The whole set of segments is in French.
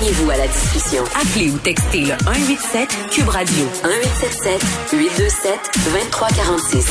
Joignez-vous à la discussion. Appelez ou textez le 187 Cube Radio 1877 827 2346.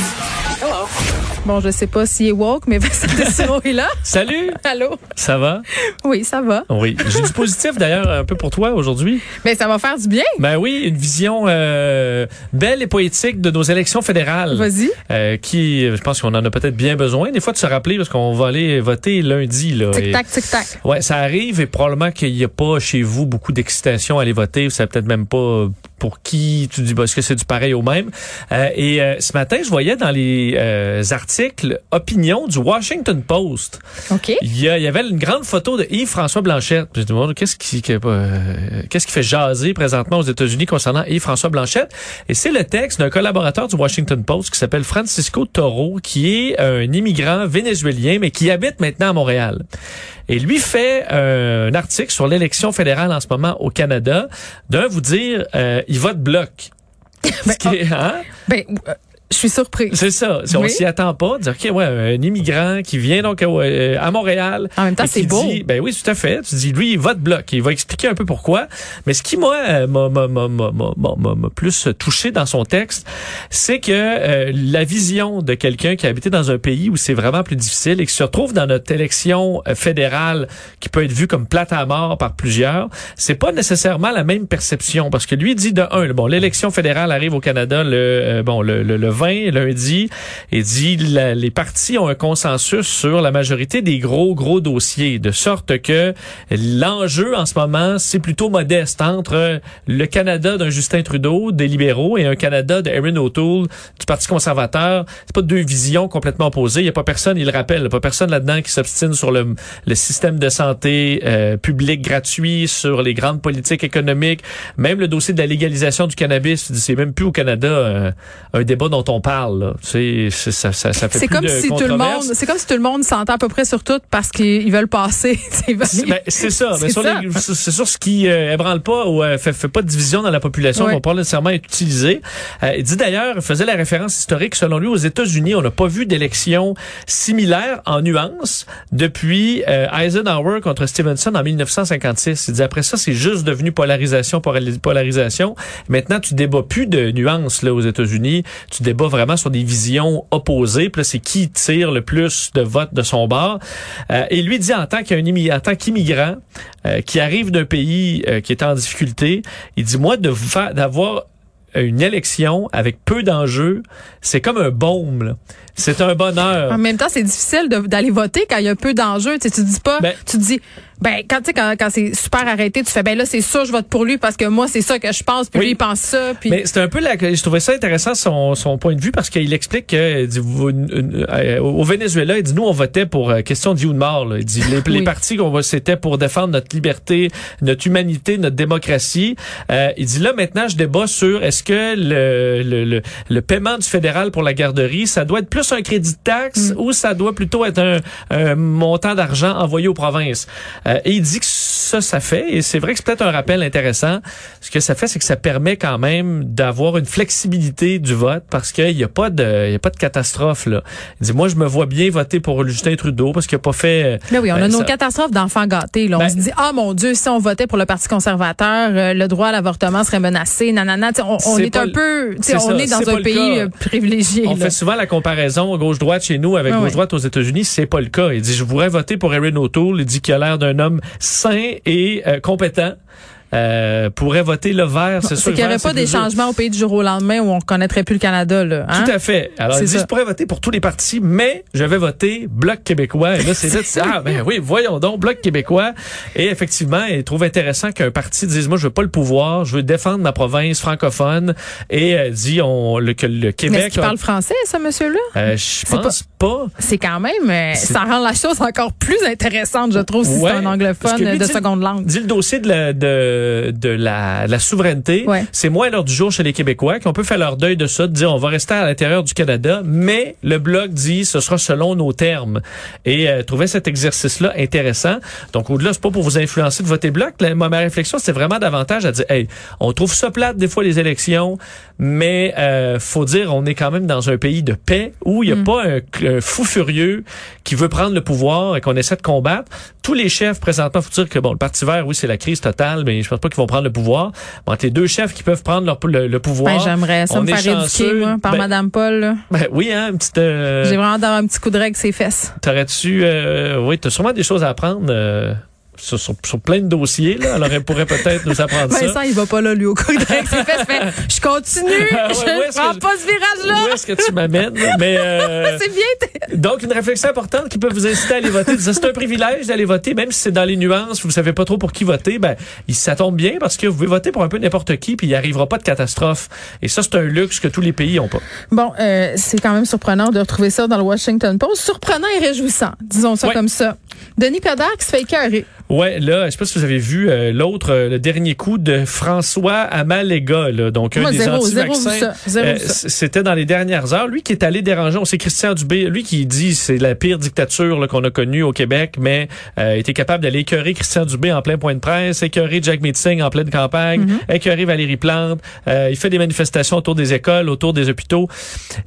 Bon, je sais pas s'il est woke, mais Vincent Dessureau est là. Salut! Allô? Ça va? Oui, ça va. Oui. J'ai du positif d'ailleurs un peu pour toi aujourd'hui. Mais ça va faire du bien. Ben oui, une vision euh, belle et poétique de nos élections fédérales. Vas-y. Euh, qui, je pense qu'on en a peut-être bien besoin. Des fois de se rappeler parce qu'on va aller voter lundi. Là, Et- Tic-tac, tic-tac. Ouais, ça arrive et probablement qu'il n'y a pas chez vous beaucoup d'excitation à aller voter. Vous savez peut-être même pas pour qui tu dis, bah, est-ce que c'est du pareil au même? Euh, et euh, ce matin, je voyais dans les euh, articles opinion du Washington Post. OK. Il y, a- il y avait une grande photo de Yves-François Blanchette. Puis Je me demande qu'est-ce qui, euh, qu'est-ce qui fait jaser présentement aux États-Unis concernant Yves-François Blanchette? Et c'est le texte d'un collaborateur du Washington Post qui s'appelle Francisco Toro, qui est un immigrant vénézuélien, mais qui habite maintenant à Montréal. Et lui fait euh, un article sur l'élection fédérale en ce moment au Canada. D'un, vous dire, euh, il vote bloc. Qui hein? Ben, je suis surpris. C'est ça. Si on Oui. s'y attend pas, dire OK, ouais, un immigrant qui vient donc euh, à Montréal. En même temps, c'est beau. dit- ben oui, tout à fait. Tu dis, lui, il vote bloc. Il va expliquer un peu pourquoi. Mais ce qui, moi, euh, m'a- m'a- m'a- m'a- m'a- m'a m'a plus touché dans son texte, c'est que euh, la vision de quelqu'un qui a habité dans un pays où c'est vraiment plus difficile et qui se retrouve dans notre élection fédérale qui peut être vue comme plate à mort par plusieurs, c'est pas nécessairement la même perception. Parce que lui dit de un, bon, l'élection fédérale arrive au Canada le, euh, bon, le, le, le 20 lundi et dit la- les partis ont un consensus sur la majorité des gros gros dossiers de sorte que l'enjeu en ce moment c'est plutôt modeste entre le Canada d'un Justin Trudeau des libéraux et un Canada de O'Toole du Parti conservateur. C'est pas deux visions complètement opposées. Il y a pas personne il le rappelle il a pas personne là-dedans qui s'obstine sur le, le système de santé euh, public gratuit sur les grandes politiques économiques. Même le dossier de la légalisation du cannabis c'est même plus au Canada euh, un débat dont on parle c'est- ça, ça, ça fait C'est plus comme de si tout le monde, c'est comme si tout le monde s'entend à peu près sur tout parce qu'ils veulent passer. C'est ben, ça. C'est Mais sur ça. les- sur ce qui euh, ébranle pas ou euh, fait, fait pas de division dans la population, Ouais. va pas nécessairement être utilisé. Euh, il dit d'ailleurs, il faisait la référence historique, selon lui, aux États-Unis, on n'a pas vu d'élection similaire en nuances depuis euh, Eisenhower contre Stevenson en 1956. Il dit après ça, c'est juste devenu polarisation, polari- polarisation. Maintenant, tu débats plus de nuances là aux États-Unis. Tu débats vraiment sur des visions opposées. Puis c'est qui tire le plus de votes de son bord. Euh, et lui dit en tant qu'immigrant euh, qui arrive d'un pays euh, qui est en difficulté, il dit moi de vous faire d'avoir une élection avec peu d'enjeux, c'est comme un baume. C'est un bonheur. En même temps, c'est difficile d'aller voter quand il y a peu d'enjeux. Tu, sais, tu dis pas, Ben- tu dis, ben quand tu sais quand, quand c'est super arrêté, tu fais ben là c'est sûr je vote pour lui parce que moi c'est ça que je pense puis Oui. lui il pense ça puis Mais c'est un peu la, je trouvais ça intéressant son, son point de vue parce qu'il explique que dit, vous- euh, au Venezuela, il dit nous on votait pour euh, question de vie ou de mort. là. Il dit les, les Oui. partis qu'on c'était pour défendre notre liberté, notre humanité, notre démocratie. Euh, il dit là maintenant je débat sur est-ce que le, le, le, le paiement du fédéral pour la garderie ça doit être plus un crédit de taxe ou ça doit plutôt être un, un montant d'argent envoyé aux provinces? Euh, et il dit que ça, ça fait, et c'est vrai que c'est peut-être un rappel intéressant, ce que ça fait, c'est que ça permet quand même d'avoir une flexibilité du vote parce qu'il n'y a pas de, il y a pas de catastrophe, là. Il dit, moi, je me vois bien voter pour Justin Trudeau parce qu'il n'a pas fait, euh, Là, oui, on a ben, nos ça- catastrophes d'enfants gâtés. Là. on Ben- se dit, ah mon Dieu, si on votait pour le Parti conservateur, euh, le droit à l'avortement serait menacé. Nanana. On, on est, un peu, tu sais, c'est on ça, est dans un pays euh, privilégié. On là. fait souvent la comparaison gauche-droite chez nous avec ouais. gauche-droite aux États-Unis. C'est pas le cas. Il dit, je voudrais voter pour Erin O'Toole. Il dit qu'il a l'air d'un homme sain et euh, compétent. Euh, pourrait voter le vert, c'est sûr. Qu'il n'y aurait pas des changements au pays du jour au lendemain où on reconnaîtrait plus le Canada. Là, hein? Tout à fait. Alors, C'est il dit, ça. je pourrais voter pour tous les partis, mais je vais voter Bloc québécois. Et là, c'est là, ah, ben oui, voyons donc, Bloc québécois. Et effectivement, il trouve intéressant qu'un parti dise, moi, je veux pas le pouvoir, je veux défendre ma province francophone. Et euh, dit, on, le, que le Mais est-ce Québec... qu'il parle français, ce monsieur-là? euh, je pense pas. C'est quand même, euh, ça rend la chose encore plus intéressante, je trouve, si Ouais, c'est un anglophone lui de dit- seconde langue. Dit le dossier de la, de, de la, la souveraineté, Ouais. c'est moins l'heure du jour chez les Québécois qu'on peut faire leur deuil de ça, de dire on va rester à l'intérieur du Canada, mais le bloc dit ce sera selon nos termes. Et euh, trouver cet exercice-là intéressant. Donc au-delà, c'est pas pour vous influencer de voter bloc. La- ma, ma réflexion, c'est vraiment davantage à dire, hey, on trouve ça plate des fois les élections, mais euh, faut dire on est quand même dans un pays de paix où il n'y a pas un, un fou furieux qui veut prendre le pouvoir et qu'on essaie de combattre. Tous les chefs présentement, faut dire que bon, le Parti vert, oui, c'est la crise totale, mais je pense pas qu'ils vont prendre le pouvoir. Entre les deux chefs qui peuvent prendre leur- le, le pouvoir. Ben, J'aimerais ça on me faire éduquer, moi, par Ben, Madame Paul. là. ben oui, hein, une petite. euh, J'ai vraiment d'avoir un petit coup de règle ses fesses. T'aurais-tu, euh, oui, t'as sûrement des choses à apprendre. Sur, sur, sur plein de dossiers, là. Alors, elle pourrait peut-être nous apprendre ça. Vincent, il va pas là, lui, au coup de. Fait, je continue, Ah ouais, je prends que- pas ce virage-là. Où est-ce que tu m'amènes? Mais, euh, C'est bien. Donc, une réflexion importante qui peut vous inciter à aller voter. C'est un privilège d'aller voter, même si c'est dans les nuances, vous savez pas trop pour qui voter, ben, ça tombe bien parce que vous pouvez voter pour un peu n'importe qui, puis il arrivera pas de catastrophe. Et ça, c'est un luxe que tous les pays ont pas. Bon, euh, c'est quand même surprenant de retrouver ça dans le Washington Post. Surprenant et réjouissant, disons ça Ouais. comme ça. Denis Coderre qui se fait écœurer. Ouais, là, je sais pas si vous avez vu euh, l'autre, euh, le dernier coup de François Amalega, là, donc un Moi, des zéro, anti-vaccins. vu ça, zéro Euh, C'était dans les dernières heures. Lui qui est allé déranger, on sait Christian Dubé, lui qui dit c'est la pire dictature qu'on a connue au Québec, mais euh, était capable d'aller écœurer Christian Dubé en plein point de presse, écœurer Jack Meeting en pleine campagne, Mm-hmm. écœurer Valérie Plante. Euh, il fait des manifestations autour des écoles, autour des hôpitaux.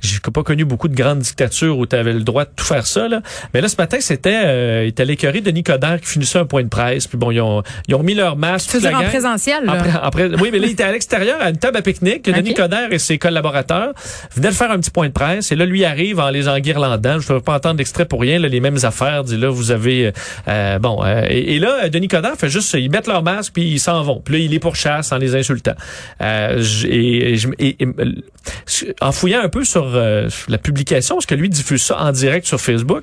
J'ai pas connu beaucoup de grandes dictatures où tu avais le droit de tout faire ça. Là. Mais là, ce matin, c'était, euh, il est allé écœurer Denis Coderre qui finissait un point de presse. Puis bon, ils ont, ils ont mis leur masque. En présentiel, là? En en oui, mais là, il était à l'extérieur, à une table à pique-nique. que Denis. Coderre et ses collaborateurs venaient de faire un petit point de presse. Et là, lui arrive en les enguirlandant. Je ne veux pas entendre d'extrait pour rien. Là, les mêmes affaires. Dit là, vous avez... euh, euh, bon, euh, et, et là, Denis Coderre fait juste... Ils mettent leur masque, puis ils s'en vont. Puis là, il les pourchasse en les insultant. Euh, et, et je- et- et- euh, en fouillant un peu sur euh, la publication, parce que lui diffuse ça en direct sur Facebook,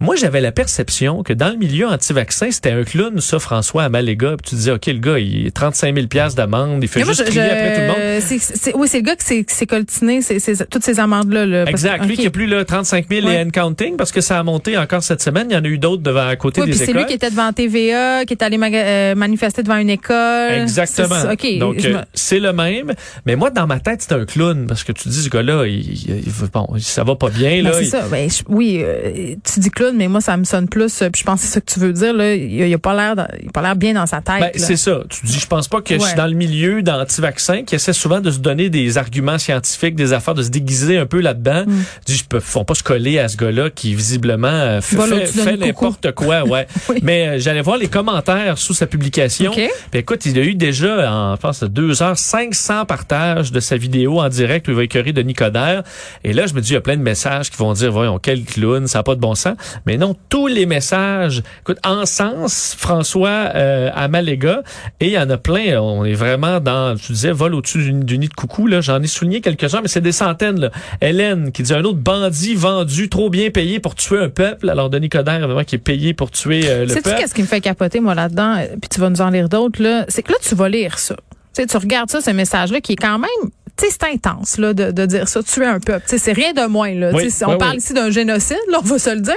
moi, j'avais la perception que dans le milieu anti-vaccin, c'était un clown, ça, François Amalega. Puis tu disais, OK, le gars, il est 35 000 piastres d'amende, il fait moi, juste je- crier je- après tout le monde. c'est- c'est- oui, c'est le gars qui s'est- coltiné c'est- c'est- toutes ces amendes-là. là, Exact. Lui qui a plus là, 35 000 Ouais. et and counting parce que ça a monté encore cette semaine. Il y en a eu d'autres devant à côté Oui, puis des c'est écoles. lui qui était devant TVA, qui est allé euh, manifester devant une école. Exactement. C'est ça. OK. Donc, me- euh, c'est le même. Mais moi, dans ma tête, c'est un clown parce que tu dis, ce gars-là, il, il- bon, ça va pas bien. Ben, là. c'est Il- ça. Ben, je- oui, euh, tu dis clown, mais moi, ça me sonne plus. euh, Puis je pense que c'est ça que tu veux dire. Là. Il, il a pas l'air, il a pas l'air bien dans sa tête. Ben, c'est ça. Tu dis, je pense pas que je suis dans le milieu d'anti-vaccins qui essaie souvent de se donner des arguments scientifiques, des affaires, de se déguiser un peu là-dedans. Mm. Je dis, je peux, font pas se coller à ce gars-là qui visiblement euh, fait, fait- n'importe quoi, ouais. Oui. Mais euh, j'allais voir les commentaires sous sa publication. OK. Puis écoute, il a eu déjà, en, je pense, deux heures, 500 partages de sa vidéo en direct où il va écœurer Denis Coderre. Et là, je me dis, il y a plein de messages qui vont dire, voyons, quel clown, ça n'a pas de bon sens. Mais non, tous les messages, écoute, en sens, François euh, Amalega, et il y en a plein. On est vraiment dans, tu disais, vol au-dessus du, nid de coucou. Là, j'en ai souligné quelques-uns, mais c'est des centaines. Là. Hélène qui dit un autre bandit vendu, trop bien payé pour tuer un peuple. Alors Denis Coderre, vraiment, qui est payé pour tuer euh, le Sais-tu peuple. qu'est-ce qui me fait capoter, moi, là-dedans? Puis tu vas nous en lire d'autres, là. C'est que là, tu vas lire ça. Tu sais, tu regardes ça, ce message-là, qui est quand même, c'est intense, là, de, de dire ça, tuer un peuple. C'est rien de moins, là. Oui, si on oui, parle oui. ici d'un génocide, là, on va se le dire.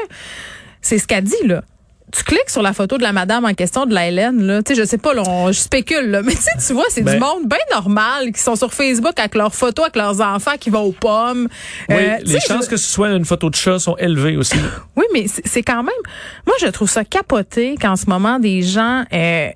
C'est ce qu'elle dit, là. Tu cliques sur la photo de la madame en question, de la Hélène, là. Tu sais, je sais pas, là, on- je spécule, là. Mais tu sais, tu vois, c'est Ben- du monde bien normal qui sont sur Facebook avec leurs photos, avec leurs enfants qui vont aux pommes. Oui, Euh, les chances je- que ce soit une photo de chat sont élevées aussi. oui, mais c'est quand même. Moi, je trouve ça capoté qu'en ce moment, des gens euh,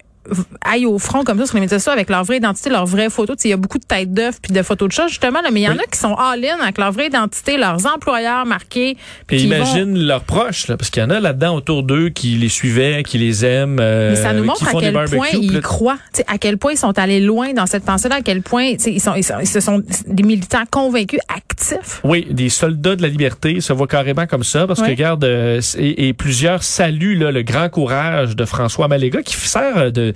aillent au front comme ça sur les médias sociaux avec leur vraie identité, leur vraie photo. Tu sais, Il y a beaucoup de têtes d'œufs puis de photos de chats, justement. Là, mais il y en a qui sont all-in avec leur vraie identité, leurs employeurs marqués. puis vont- imagine leurs proches, là, parce qu'il y en a là-dedans autour d'eux qui les suivaient, qui les aiment, euh, Mais ça nous qui montre à quel point ils croient, tu sais, à quel point ils sont allés loin dans cette pensée-là, à quel point tu sais, ils sont, ils sont, ce sont des militants convaincus, actifs. Oui, des soldats de la liberté se voient carrément comme ça, parce que regarde, euh, et, et plusieurs saluent là, le grand courage de François Maléga, qui sert euh, de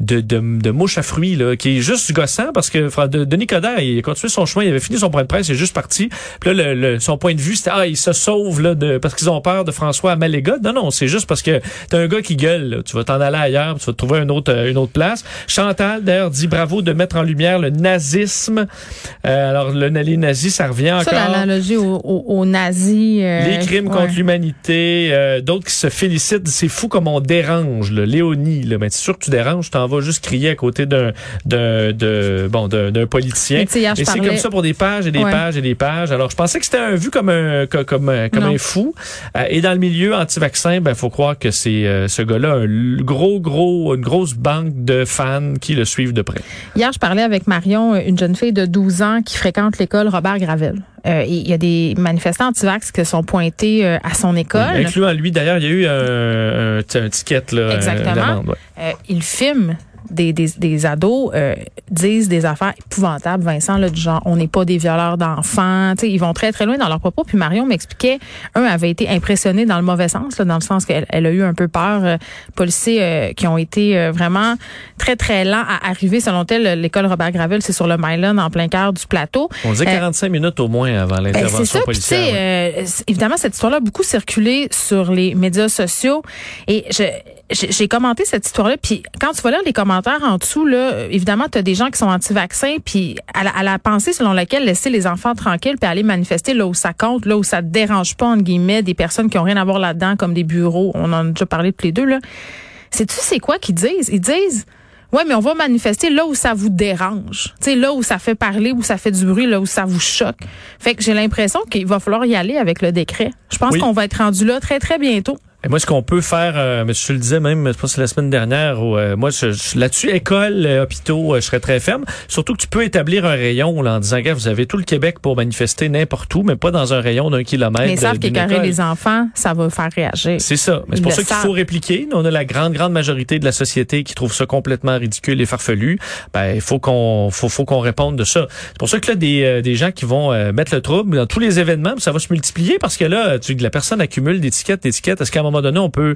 de, de, de mouche à fruits, là, qui est juste gossant parce que Denis Coderre, il a continué son chemin, il avait fini son point de presse, il est juste parti. Puis là, le, le- son point de vue, c'était, ah, il se sauve, là, de, parce qu'ils ont peur de François à Maléga. Non, non, c'est juste parce que t'as un gars qui gueule, là. tu vas t'en aller ailleurs, tu vas te trouver une autre, euh, une autre place. Chantal, d'ailleurs, dit bravo de mettre en lumière le nazisme. Euh, alors, le, les nazis, ça revient Ça, encore. l'analogie aux, aux- aux nazis. euh, Les crimes ouais. contre l'humanité, euh, d'autres qui se félicitent, c'est fou comme on dérange, là. Léonie, là, mais c'est sûr que tu déranges, vas juste crier à côté d'un de bon d'un politicien. Hier, Et c'est comme ça pour des pages et des Ouais. pages et des pages. Alors je pensais que c'était un vu comme un co- comme comme Non. un fou. Euh, et dans le milieu anti-vaccin, ben faut croire que c'est euh, ce gars-là un gros gros une grosse banque de fans qui le suivent de près. Hier, je parlais avec Marion, une jeune fille de 12 ans qui fréquente l'école Robert Gravel. Euh, il y a des manifestants anti-vax qui sont pointés euh, à son école. Incluant lui d'ailleurs, il y a eu un, un, ticket là, Exactement. euh, ouais. Euh, il filme des, des, des ados euh, disent des affaires épouvantables, Vincent, là, du genre on n'est pas des violeurs d'enfants. Ils vont très très loin dans leurs propos. Puis Marion m'expliquait, un avait été impressionné dans le mauvais sens, là, dans le sens qu'elle elle a eu un peu peur. Euh, policiers euh, qui ont été euh, vraiment très très lents à arriver. Selon elle, l'école Robert Gravel, c'est sur le Mylan en plein cœur du plateau. On disait Euh, 45 minutes au moins avant Ben, c'est l'intervention ça. Puis, tu sais, policière. ouais. euh, évidemment, cette histoire-là a beaucoup circulé sur les médias sociaux. Et je, j'ai commenté cette histoire-là. Puis quand tu vas lire les commentaires en dessous, là, euh, évidemment, tu as des gens qui sont anti-vaccins. Puis à la, à la pensée selon laquelle laisser les enfants tranquilles puis aller manifester là où ça compte, là où ça te dérange pas, entre guillemets, des personnes qui ont rien à voir là-dedans, comme des bureaux. On en a déjà parlé tous les deux, là. Sais-tu c'est quoi qu'ils disent? Ils disent... Ouais, mais on va manifester là où ça vous dérange. Tu sais, là où ça fait parler, où ça fait du bruit, là où ça vous choque. Fait que j'ai l'impression qu'il va falloir y aller avec le décret. Je pense Oui. qu'on va être rendu là très, très bientôt. Et moi, ce qu'on peut faire, euh, je le disais même, je pense que la semaine dernière, où, euh, moi, je, je- là-dessus, école, euh, hôpitaux, euh, je serais très ferme. Surtout que tu peux établir un rayon là, en disant, gars, vous avez tout le Québec pour manifester n'importe où, mais pas dans un rayon d'un kilomètre. Mais savent école. les enfants, ça va faire réagir. C'est ça. Mais c'est pour le ça qu'il faut répliquer. On a la grande, grande majorité de la société qui trouve ça complètement ridicule et farfelu. Ben, il faut qu'on, faut, faut qu'on réponde de ça. C'est pour ça que là, des, euh, des gens qui vont euh, mettre le trouble dans tous les événements, ça va se multiplier parce que là, tu, la personne accumule des tickets. Est-ce qu'à un moment donné, on peut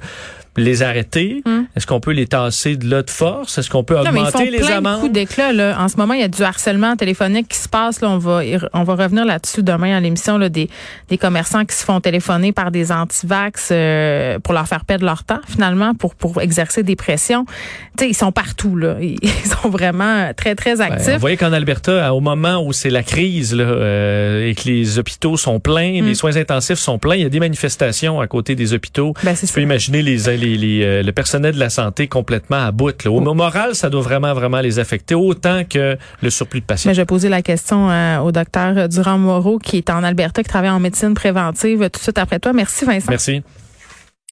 les arrêter? Est-ce qu'on peut les tasser de là de force? Est-ce qu'on peut Hmm. Non, mais ils augmenter font les plein de amendes? coups d'éclat. Là. En ce moment, il y a du harcèlement téléphonique qui se passe. Là. On, va, on va revenir là-dessus demain à l'émission. Là, des, des commerçants qui se font téléphoner par des antivax euh, pour leur faire perdre leur temps, finalement, pour, pour exercer des pressions. Tu sais, ils sont partout. Là. Ils sont vraiment très, très Ben, actifs. vous voyez qu'en Alberta, au moment où c'est la crise là, euh, et que les hôpitaux sont pleins, Hmm. les soins intensifs sont pleins, il y a des manifestations à côté des hôpitaux. Ben, c'est Tu peux imaginer les, les, les, euh, le personnel de la santé complètement à bout. Là. Au Oh. moral, ça doit vraiment, vraiment les affecter autant que le surplus de patients. Mais je vais poser la question euh, au docteur Durand-Moreau, qui est en Alberta, qui travaille en médecine préventive, tout de suite après toi. Merci, Vincent. Merci.